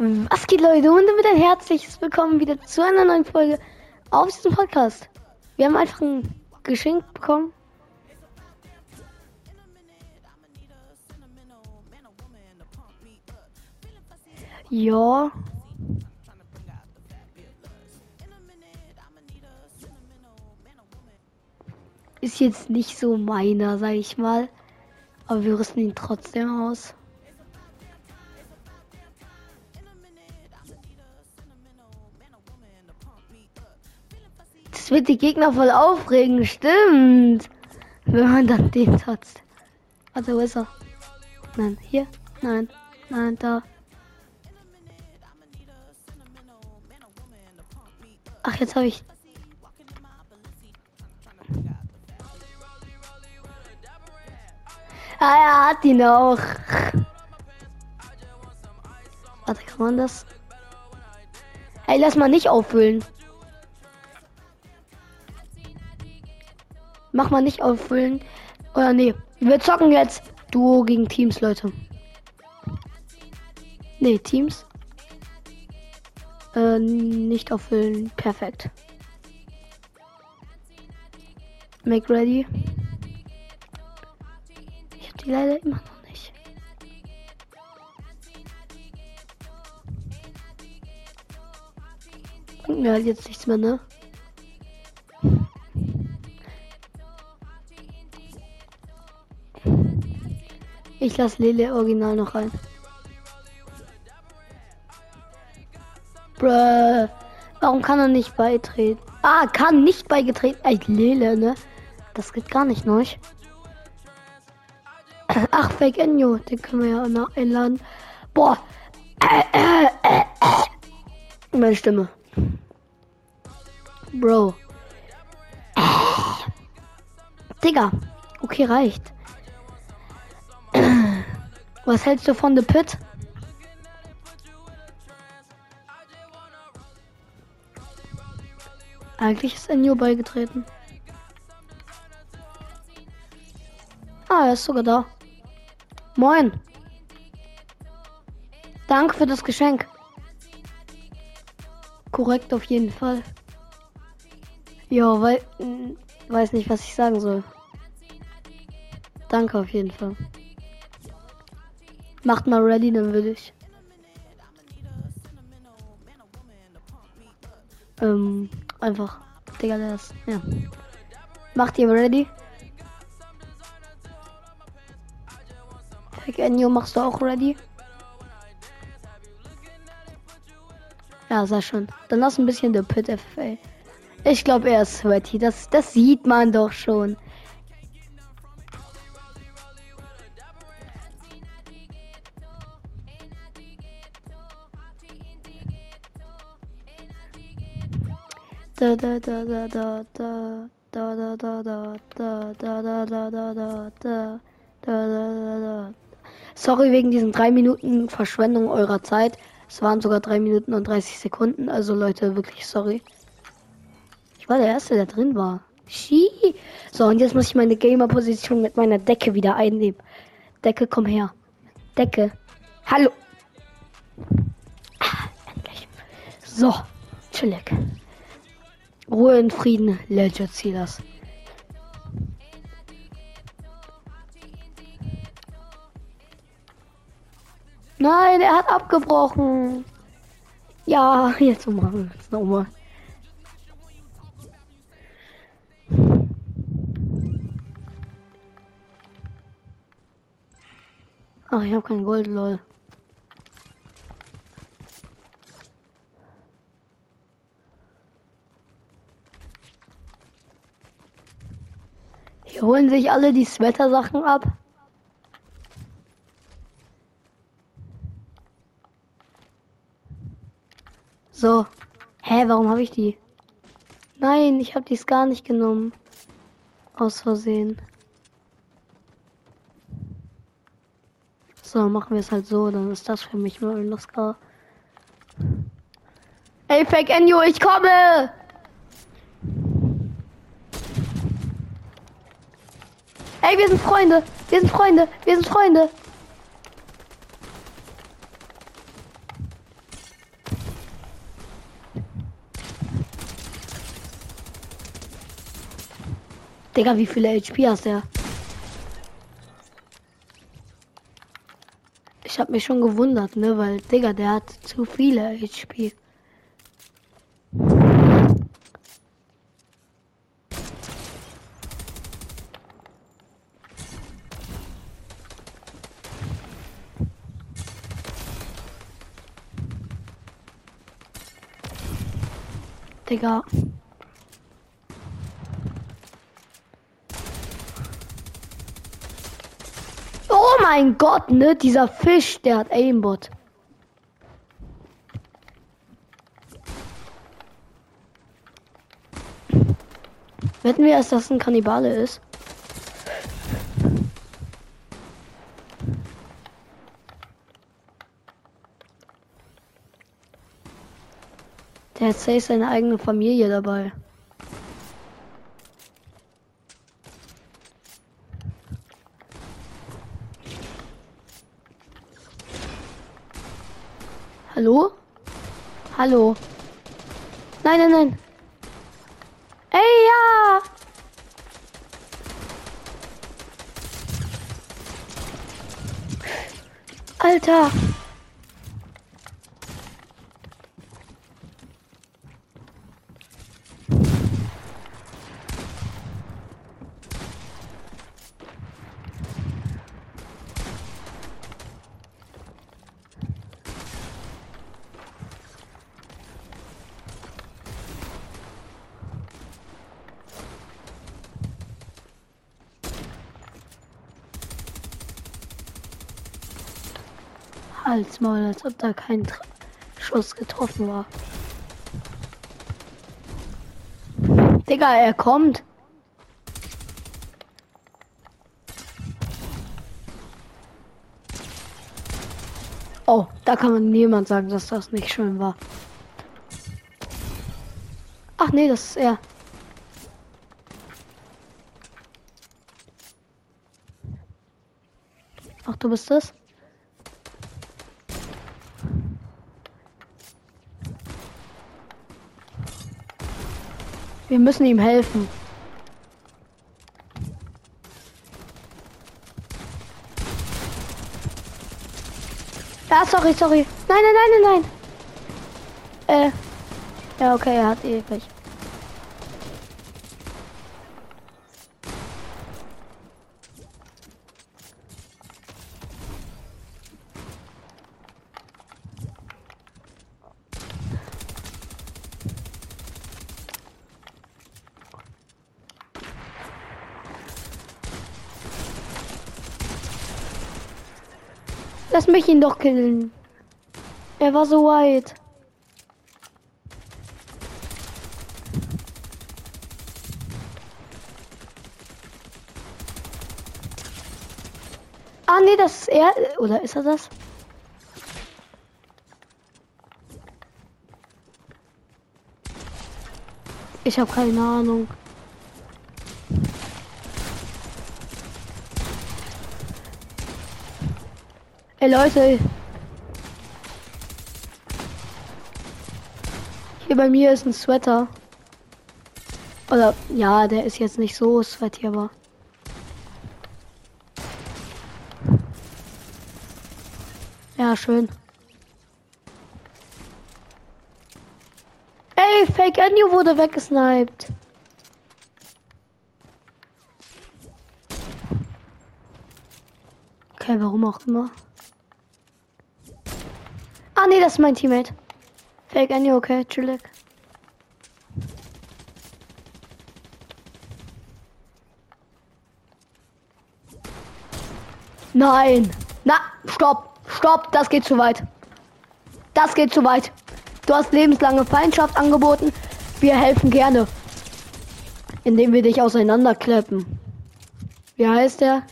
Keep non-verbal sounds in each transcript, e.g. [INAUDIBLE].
Was geht Leute und damit ein herzliches Willkommen wieder zu einer neuen Folge auf diesem Podcast. Wir haben einfach ein Geschenk bekommen. Ja. Ist jetzt nicht so meiner, sag ich mal. Aber wir rüsten ihn trotzdem aus. Das wird die Gegner voll aufregen, stimmt. Wenn man dann den tatzt. Also wo ist er? Nein, hier? Nein, nein, da. Ach, jetzt habe ich. Ah, er hat ihn auch. Warte, kann man das? Hey, lass mal nicht auffüllen. Mach mal nicht auffüllen. Oder nee, wir zocken jetzt Duo gegen Teams, Leute. Nee, Teams. Äh, nicht auffüllen. Perfekt. Make ready. Ich hab die leider immer noch nicht. Bringt mir halt jetzt nichts mehr, ne? Ich lasse Lele Original noch rein. Bruh. Warum kann er nicht beitreten? Ah, kann nicht beigetreten. Ey, Lele, ne? Das geht gar nicht, ne? [COUGHS] Ach, Fake Enyo, den können wir ja auch noch einladen. Boah. [COUGHS] Meine Stimme. Bro. [COUGHS] Digga. Okay, reicht. Was hältst du von The Pit? Eigentlich ist Enyo beigetreten. Ah, er ist sogar da. Moin. Danke für das Geschenk. Korrekt auf jeden Fall. Ja, weil weiß nicht, was ich sagen soll. Danke auf jeden Fall. Macht mal ready, dann würde ich. Ähm, einfach. Digga, das. Ja. Macht ihr ready? Fake Enyo, machst du auch ready? Ja, sehr schön. Dann lass ein bisschen der Pit FFA. Ich glaube, er ist sweaty. Das, das sieht man doch schon. Da da da da da da da da da da da da da da da da da da da da Sorry wegen diesen drei Minuten Verschwendung eurer Zeit. Es waren sogar drei Minuten und 30 Sekunden. Also Leute, wirklich sorry. Ich war der Erste, der drin war. Schie. So, und jetzt muss ich meine Gamer-Position mit meiner Decke wieder einnehmen. Decke, komm her. Decke. Hallo. Ah, endlich. So, chillig. Ruhe in Frieden, Legend Sealers. Nein, er hat abgebrochen. Ja, jetzt wir es nochmal. Ach, ich habe kein Gold, lol. Die holen sich alle die Sweater-Sachen ab. So. Hä, warum habe ich die? Nein, ich habe dies gar nicht genommen. Aus Versehen. So, machen wir es halt so, dann ist das für mich mal ein Oscar. Ey, Fake Enyo, ich komme! Ey, wir sind Freunde. Wir sind Freunde. Wir sind Freunde. Digga, wie viele HP hast du? Ich hab mich schon gewundert, ne? Weil, Digga, der hat zu viele HP. Digga. Oh mein Gott, ne? Dieser Fisch, der hat Aimbot. Wetten wir, dass das ein Kannibale ist? Der hat safe seine eigene Familie dabei. Hallo? Hallo? Nein, nein, nein. Ey, ja! Alter! Als Maul, als ob da kein Tr Schuss getroffen war. Digga, er kommt. Oh, da kann man niemand sagen, dass das nicht schön war. Ach nee, das ist er. Ach, du bist es? Wir müssen ihm helfen. Ja, sorry, sorry. Nein, nein, nein, nein, nein. Äh. Ja, okay, er hat eh. Lass mich ihn doch killen. Er war so weit. Ah, nee, das ist er. Oder ist er das? Ich habe keine Ahnung. Ey Leute. Hier bei mir ist ein Sweater. Oder ja, der ist jetzt nicht so sweaty, aber. Ja, schön. Ey, Fake Ennio wurde weggesniped. Okay, warum auch immer. Ah, nee, das ist mein Teammate. Fake Annie, okay, chillig. Nein. Na, stopp. Stopp, das geht zu weit. Das geht zu weit. Du hast lebenslange Feindschaft angeboten. Wir helfen gerne. Indem wir dich auseinanderkleppen. Wie heißt der?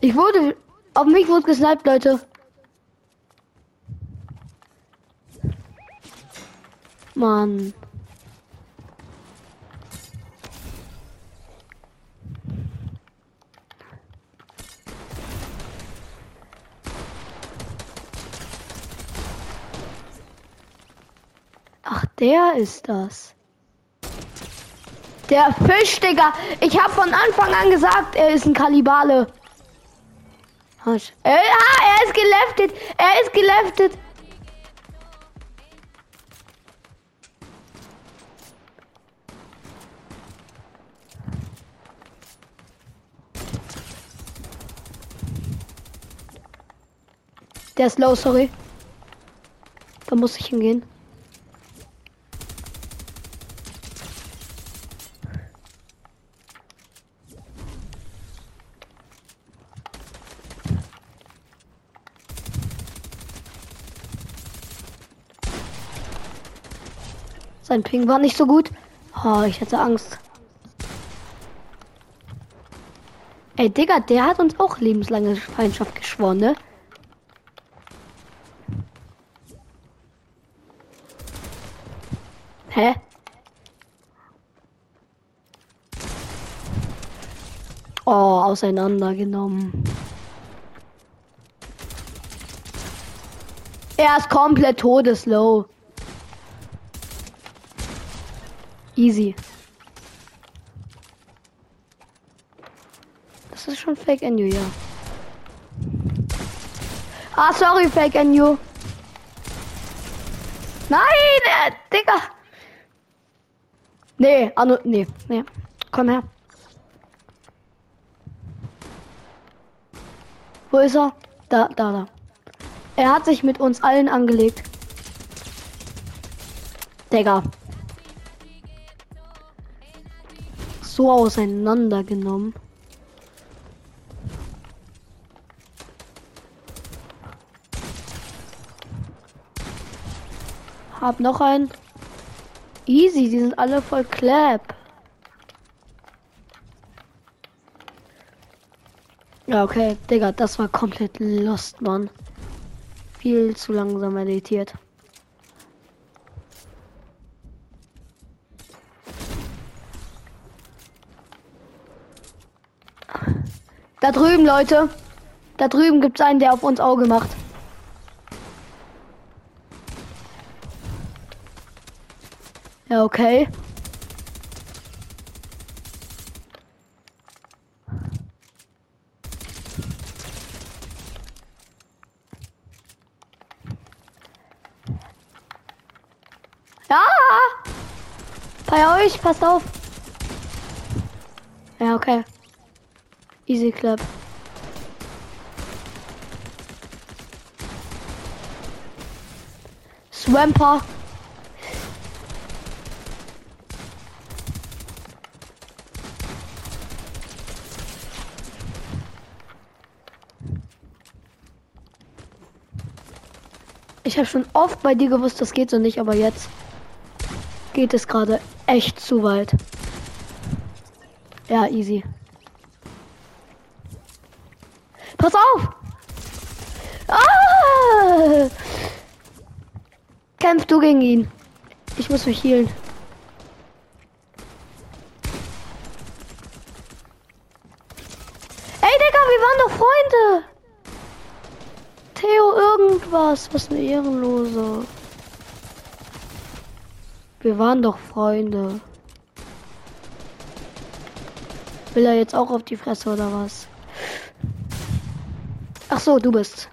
Ich wurde. Auf mich wurde gesniped, Leute. Mann. Ach, der ist das. Der Fisch, Digga. Ich habe von Anfang an gesagt, er ist ein Kannibale. Was? Äh, ah, er ist geleftet. Er ist geleftet. Der ist low, sorry. Da muss ich hingehen. Sein Ping war nicht so gut. Oh, ich hatte Angst. Ey, Digga, der hat uns auch lebenslange Feindschaft geschworen, ne? Hä? Oh, auseinandergenommen. Er ist komplett todeslow. Easy. Das ist schon Fake NU, ja. Ah, sorry, Fake NU. Nein, äh, Digga. Nee, Anu, nee, nee. Komm her. Wo ist er? Da, da, da. Er hat sich mit uns allen angelegt. Digga. So auseinandergenommen. Hab noch einen. Easy, die sind alle voll clap. Ja, okay, Digga, das war komplett lost, Mann. Viel zu langsam editiert. Da drüben, Leute. Da drüben gibt es einen, der auf uns Auge macht. Ja, okay. Ja! Bei euch, passt auf. Ja, okay. Easy Club. Swamper. Habe schon oft bei dir gewusst, das geht so nicht, aber jetzt geht es gerade echt zu weit. Ja, easy. Pass auf! Ah! Kämpf du gegen ihn. Ich muss mich healen. Ey, Digga, wir waren doch Freunde! Irgendwas. Was eine Ehrenlose. Wir waren doch Freunde. Will er jetzt auch auf die Fresse oder was? Ach so, du bist.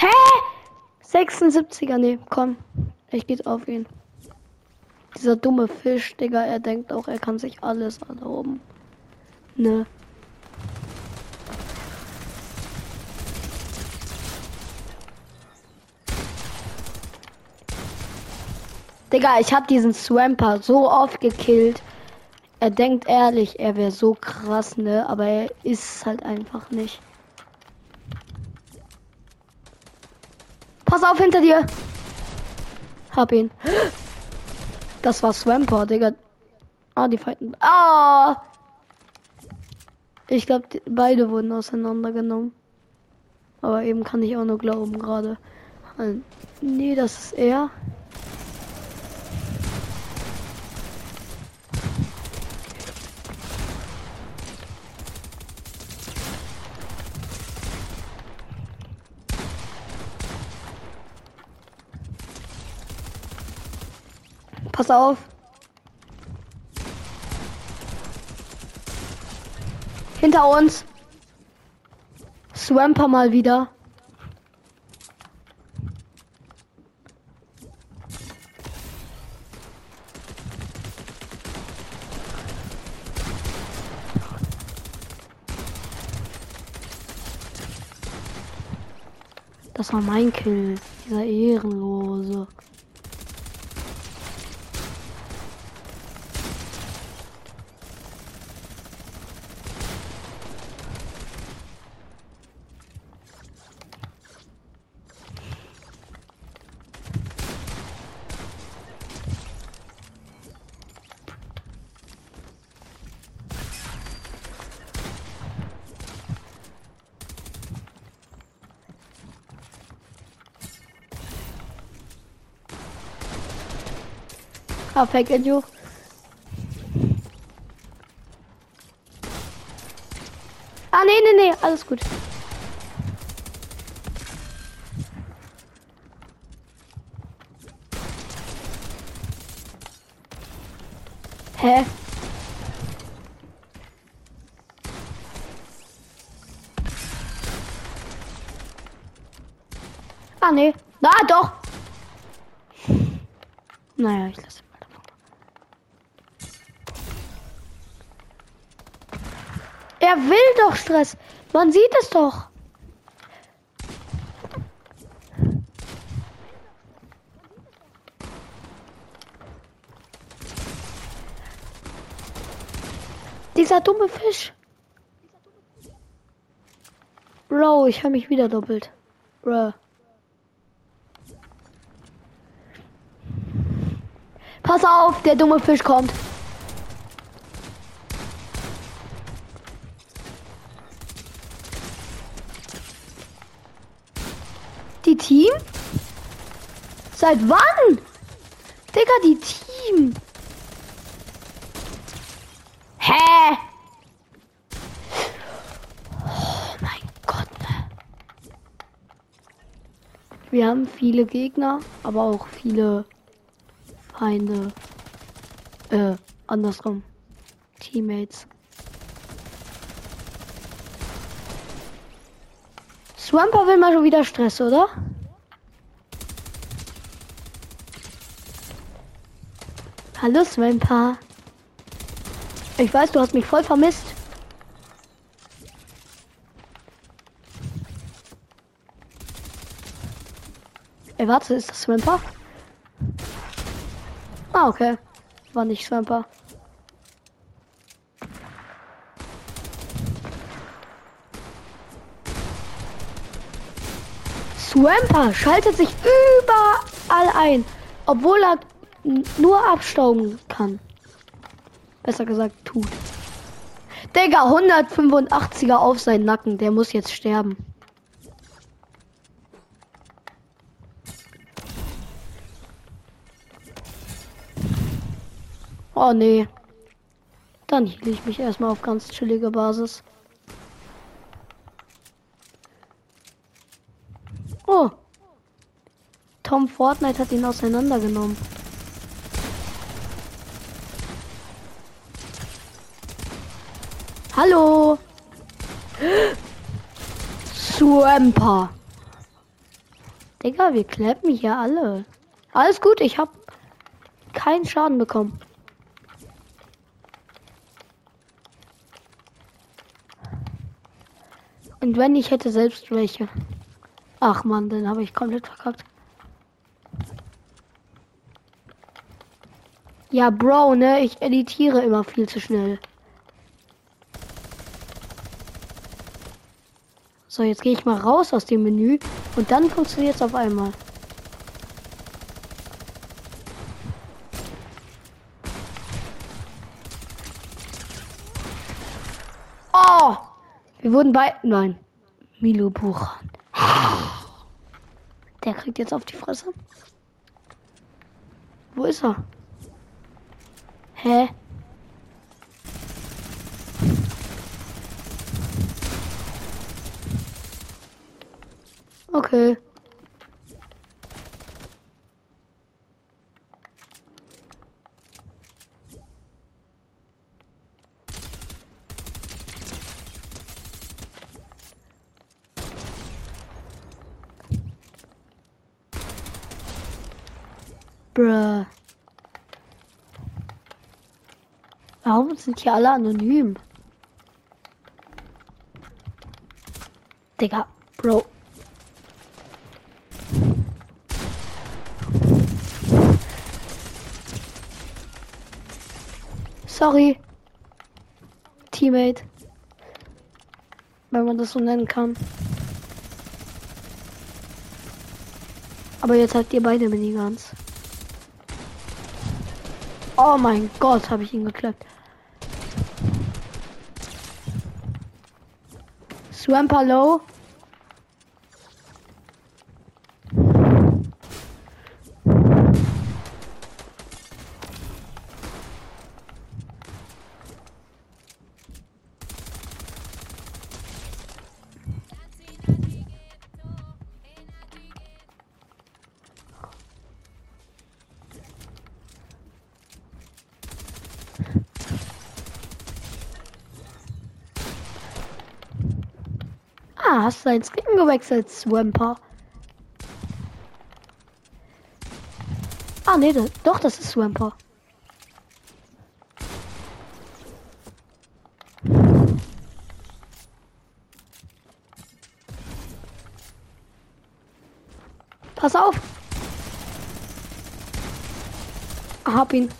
Hä? 76er, nee, komm. Ich gehe auf ihn. Dieser dumme Fisch, Digga, er denkt auch, er kann sich alles erlauben. Ne. Digga, ich hab diesen Swamper so oft gekillt. Er denkt ehrlich, er wäre so krass, ne? Aber er ist halt einfach nicht. Pass auf hinter dir. Hab ihn. Das war Swamper, Digga. Ah, die fighten. Ah! Ich glaube, beide wurden auseinandergenommen. Aber eben kann ich auch nur glauben gerade. Nee, das ist er. Pass auf. Hinter uns. Swamper mal wieder. Das war mein Kill, dieser Ehrenlose. Perfekt, Edu. Ah, nee, nee, nee, alles gut. Hä? Ah, nee. Na, doch. Naja, ich lasse. Er will doch Stress. Man sieht es doch. Dieser dumme Fisch. Bro, ich habe mich wieder doppelt. Bro. Pass auf, der dumme Fisch kommt. Team? Seit wann? Digga, die Team. Hä? Oh mein Gott. Ne? Wir haben viele Gegner, aber auch viele Feinde. Äh, andersrum. Teammates. Swamper will mal schon wieder Stress, oder? Hallo Swamper. Ich weiß, du hast mich voll vermisst. Ey, warte, ist das Swamper? Ah, okay. War nicht Swamper. Swamper schaltet sich überall ein, obwohl er nur abstauben kann. Besser gesagt, tut. Digga, 185er auf seinen Nacken. Der muss jetzt sterben. Oh nee. Dann hielt ich mich erstmal auf ganz chillige Basis. Oh. Tom Fortnite hat ihn auseinandergenommen. Hallo. [GASPS] Swamper. Digga, wir klappen hier alle. Alles gut, ich hab keinen Schaden bekommen. Und wenn ich hätte selbst welche. Ach man, dann habe ich komplett verkackt. Ja, Bro, ne? Ich editiere immer viel zu schnell. So, jetzt gehe ich mal raus aus dem Menü und dann funktioniert es auf einmal. Oh! Wir wurden bei. Nein. Milo Buchan. Der kriegt jetzt auf die Fresse. Wo ist er? Hä? Okay. Bruh. Sind hier alle anonym? Digga, Bro. Sorry. Teammate. Wenn man das so nennen kann. Aber jetzt habt ihr beide Miniguns. Oh mein Gott, habe ich ihn geklappt. Swamper low. Ah, hast du dein Skin gewechselt, Swamper? Ah, nee, das, doch, das ist Swamper. Pass auf! Hab ihn.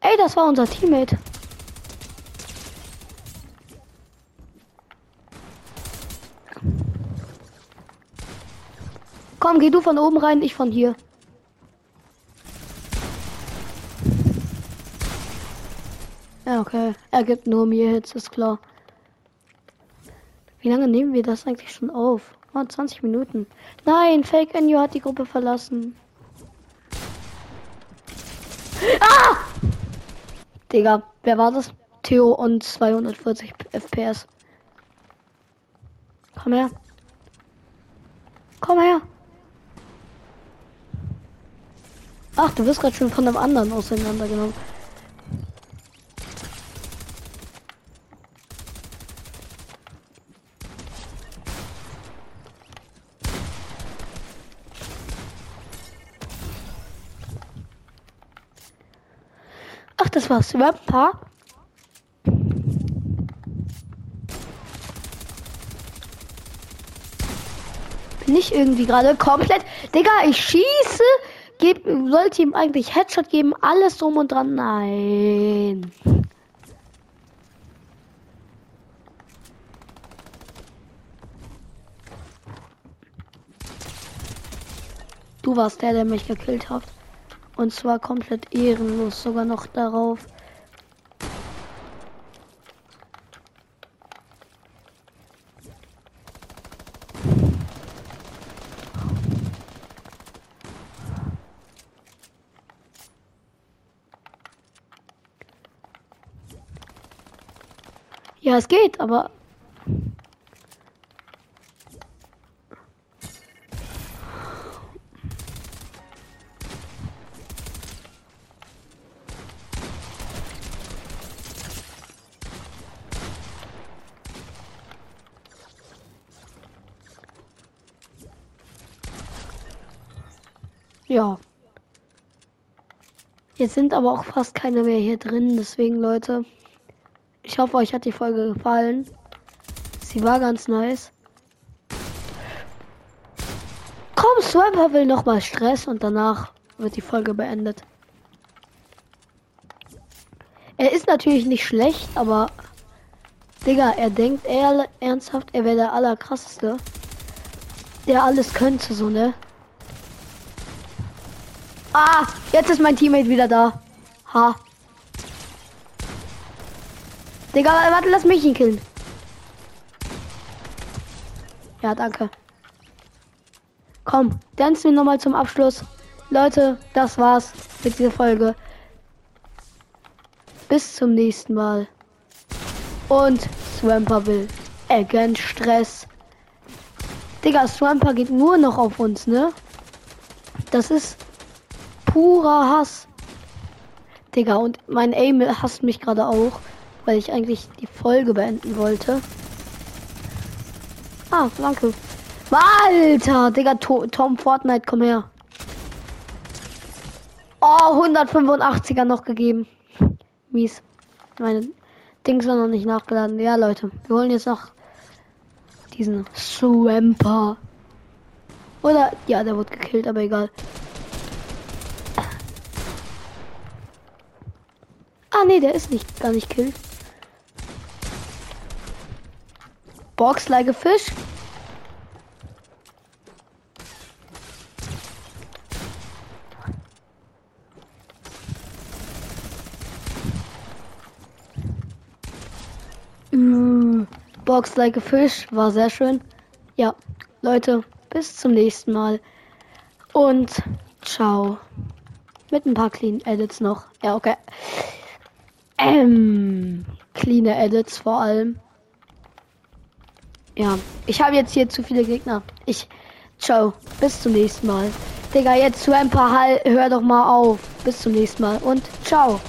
Ey, das war unser Teammate. Komm, geh du von oben rein, ich von hier. Ja, okay. Er gibt nur mir Hits, ist klar. Wie lange nehmen wir das eigentlich schon auf? Oh, 20 Minuten. Nein, Fake Enyo hat die Gruppe verlassen. Ah! Digga, wer war das? Theo und 240 FPS. Komm her. Komm her. Ach, du wirst gerade schon von einem anderen auseinandergenommen. Ach, das war Swamper. Bin ich irgendwie gerade komplett. Digga, ich schieße Geb, sollte ihm eigentlich Headshot geben, alles drum und dran. Nein. Du warst der, der mich gekillt hat. Und zwar komplett ehrenlos, sogar noch darauf. Ja, es geht, aber. Ja. Jetzt sind aber auch fast keine mehr hier drin, deswegen Leute. Ich hoffe, euch hat die Folge gefallen. Sie war ganz nice. Komm, Swamper will noch mal Stress und danach wird die Folge beendet. Er ist natürlich nicht schlecht, aber Digga, er denkt er ernsthaft, er wäre der allerkrasseste. Der alles könnte, so, ne? Ah, jetzt ist mein Teammate wieder da. Ha. Digga, warte, lass mich ihn killen. Ja, danke. Komm, tanzen wir nochmal zum Abschluss. Leute, das war's mit dieser Folge. Bis zum nächsten Mal. Und Swamper will Again Stress. Digga, Swamper geht nur noch auf uns, ne? Das ist purer Hass. Digga, und mein Aim hasst mich gerade auch weil ich eigentlich die Folge beenden wollte. Ah, danke. Alter, Digga, to Tom Fortnite, komm her. Oh, 185er noch gegeben. Mies. Meine Dings sind noch nicht nachgeladen. Ja, Leute, wir holen jetzt noch diesen Swamper. Oder, ja, der wurde gekillt, aber egal. Ah, nee, der ist nicht, gar nicht killt. Box like a fish. Mm, Box like a fish war sehr schön. Ja, Leute, bis zum nächsten Mal. Und ciao. Mit ein paar clean Edits noch. Ja, okay. Ähm, clean Edits vor allem. Ja, ich habe jetzt hier zu viele Gegner. Ich, ciao, bis zum nächsten Mal. Digga, jetzt zu ein paar Hall, hör doch mal auf. Bis zum nächsten Mal und ciao.